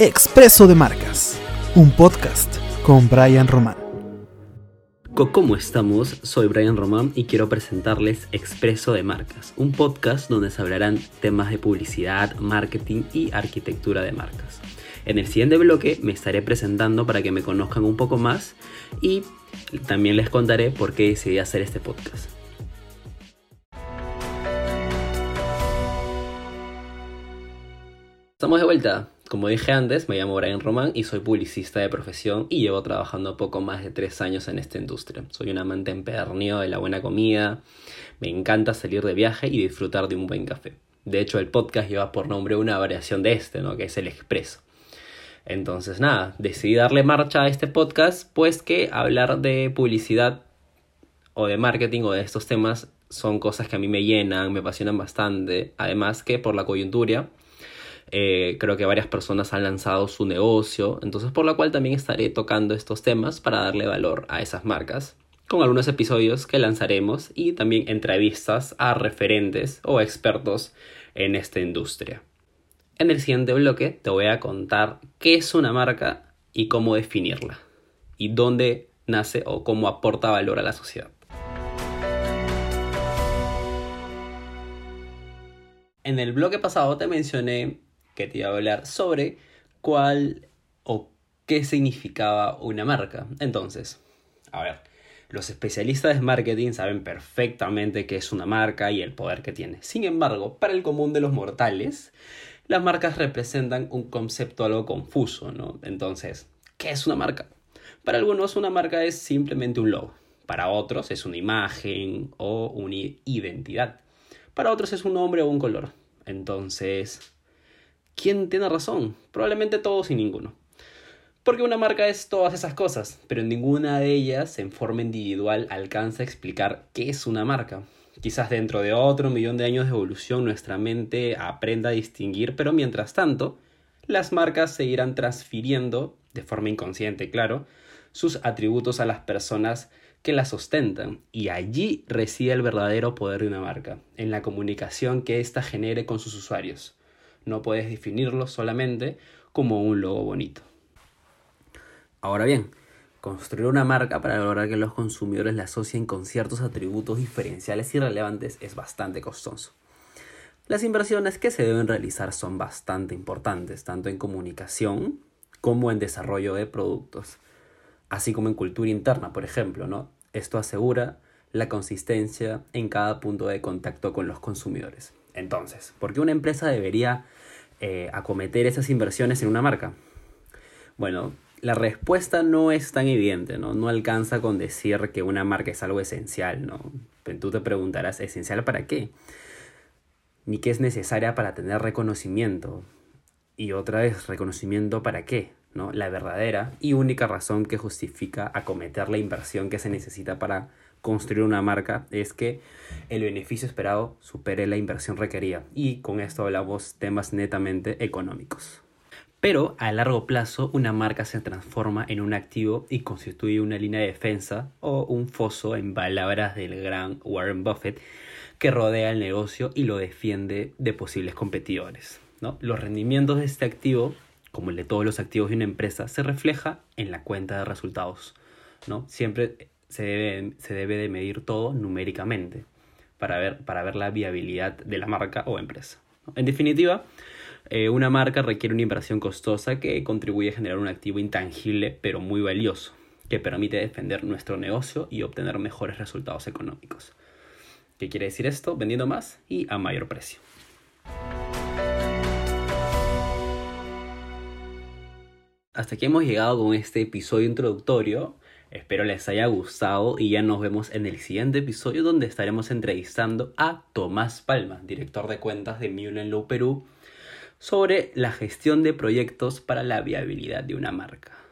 Expreso de Marcas, un podcast con Brian Román. ¿Cómo estamos? Soy Brian Román y quiero presentarles Expreso de Marcas, un podcast donde se hablarán temas de publicidad, marketing y arquitectura de marcas. En el siguiente bloque me estaré presentando para que me conozcan un poco más y también les contaré por qué decidí hacer este podcast. Estamos de vuelta. Como dije antes, me llamo Brian Román y soy publicista de profesión y llevo trabajando poco más de tres años en esta industria. Soy un amante empedernido de la buena comida, me encanta salir de viaje y disfrutar de un buen café. De hecho, el podcast lleva por nombre una variación de este, ¿no? que es el expreso. Entonces, nada, decidí darle marcha a este podcast, pues que hablar de publicidad o de marketing o de estos temas son cosas que a mí me llenan, me apasionan bastante. Además que por la coyuntura eh, creo que varias personas han lanzado su negocio, entonces por la cual también estaré tocando estos temas para darle valor a esas marcas, con algunos episodios que lanzaremos y también entrevistas a referentes o expertos en esta industria. En el siguiente bloque te voy a contar qué es una marca y cómo definirla, y dónde nace o cómo aporta valor a la sociedad. En el bloque pasado te mencioné que te iba a hablar sobre cuál o qué significaba una marca. Entonces, a ver, los especialistas de marketing saben perfectamente qué es una marca y el poder que tiene. Sin embargo, para el común de los mortales, las marcas representan un concepto algo confuso, ¿no? Entonces, ¿qué es una marca? Para algunos una marca es simplemente un logo. Para otros es una imagen o una identidad. Para otros es un nombre o un color. Entonces, ¿Quién tiene razón? Probablemente todos y ninguno. Porque una marca es todas esas cosas, pero ninguna de ellas en forma individual alcanza a explicar qué es una marca. Quizás dentro de otro millón de años de evolución nuestra mente aprenda a distinguir, pero mientras tanto, las marcas seguirán transfiriendo, de forma inconsciente, claro, sus atributos a las personas que las ostentan. Y allí reside el verdadero poder de una marca, en la comunicación que ésta genere con sus usuarios. No puedes definirlo solamente como un logo bonito. Ahora bien, construir una marca para lograr que los consumidores la asocien con ciertos atributos diferenciales y relevantes es bastante costoso. Las inversiones que se deben realizar son bastante importantes, tanto en comunicación como en desarrollo de productos, así como en cultura interna, por ejemplo. Esto asegura la consistencia en cada punto de contacto con los consumidores. Entonces, ¿por qué una empresa debería eh, acometer esas inversiones en una marca? Bueno, la respuesta no es tan evidente, ¿no? No alcanza con decir que una marca es algo esencial, ¿no? Tú te preguntarás, ¿esencial para qué? Ni qué es necesaria para tener reconocimiento. Y otra vez, ¿reconocimiento para qué? ¿No? La verdadera y única razón que justifica acometer la inversión que se necesita para construir una marca es que el beneficio esperado supere la inversión requerida y con esto hablamos temas netamente económicos. Pero a largo plazo una marca se transforma en un activo y constituye una línea de defensa o un foso en palabras del gran Warren Buffett que rodea el negocio y lo defiende de posibles competidores. ¿no? Los rendimientos de este activo, como el de todos los activos de una empresa, se refleja en la cuenta de resultados. ¿no? Siempre se debe, se debe de medir todo numéricamente para ver, para ver la viabilidad de la marca o empresa. En definitiva, eh, una marca requiere una inversión costosa que contribuye a generar un activo intangible pero muy valioso, que permite defender nuestro negocio y obtener mejores resultados económicos. ¿Qué quiere decir esto? Vendiendo más y a mayor precio. Hasta aquí hemos llegado con este episodio introductorio. Espero les haya gustado y ya nos vemos en el siguiente episodio donde estaremos entrevistando a Tomás Palma, director de cuentas de Low Perú, sobre la gestión de proyectos para la viabilidad de una marca.